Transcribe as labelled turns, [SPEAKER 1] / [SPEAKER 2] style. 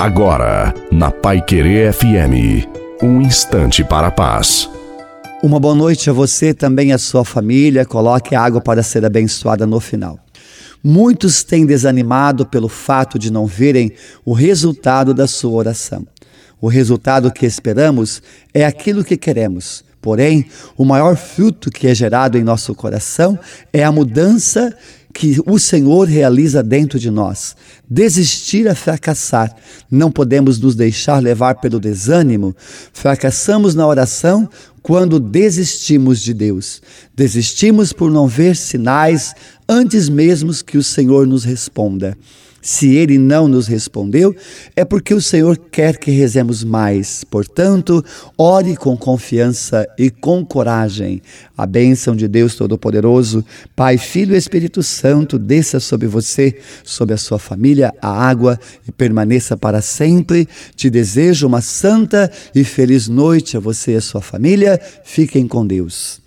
[SPEAKER 1] Agora, na Pai Querer FM, um instante para a paz.
[SPEAKER 2] Uma boa noite a você, também a sua família. Coloque água para ser abençoada no final. Muitos têm desanimado pelo fato de não verem o resultado da sua oração. O resultado que esperamos é aquilo que queremos. Porém, o maior fruto que é gerado em nosso coração é a mudança que o Senhor realiza dentro de nós. Desistir é fracassar. Não podemos nos deixar levar pelo desânimo. Fracassamos na oração quando desistimos de Deus. Desistimos por não ver sinais antes mesmo que o Senhor nos responda. Se ele não nos respondeu, é porque o Senhor quer que rezemos mais. Portanto, ore com confiança e com coragem. A bênção de Deus Todo-Poderoso, Pai, Filho e Espírito Santo, desça sobre você, sobre a sua família, a água e permaneça para sempre. Te desejo uma santa e feliz noite a você e a sua família. Fiquem com Deus.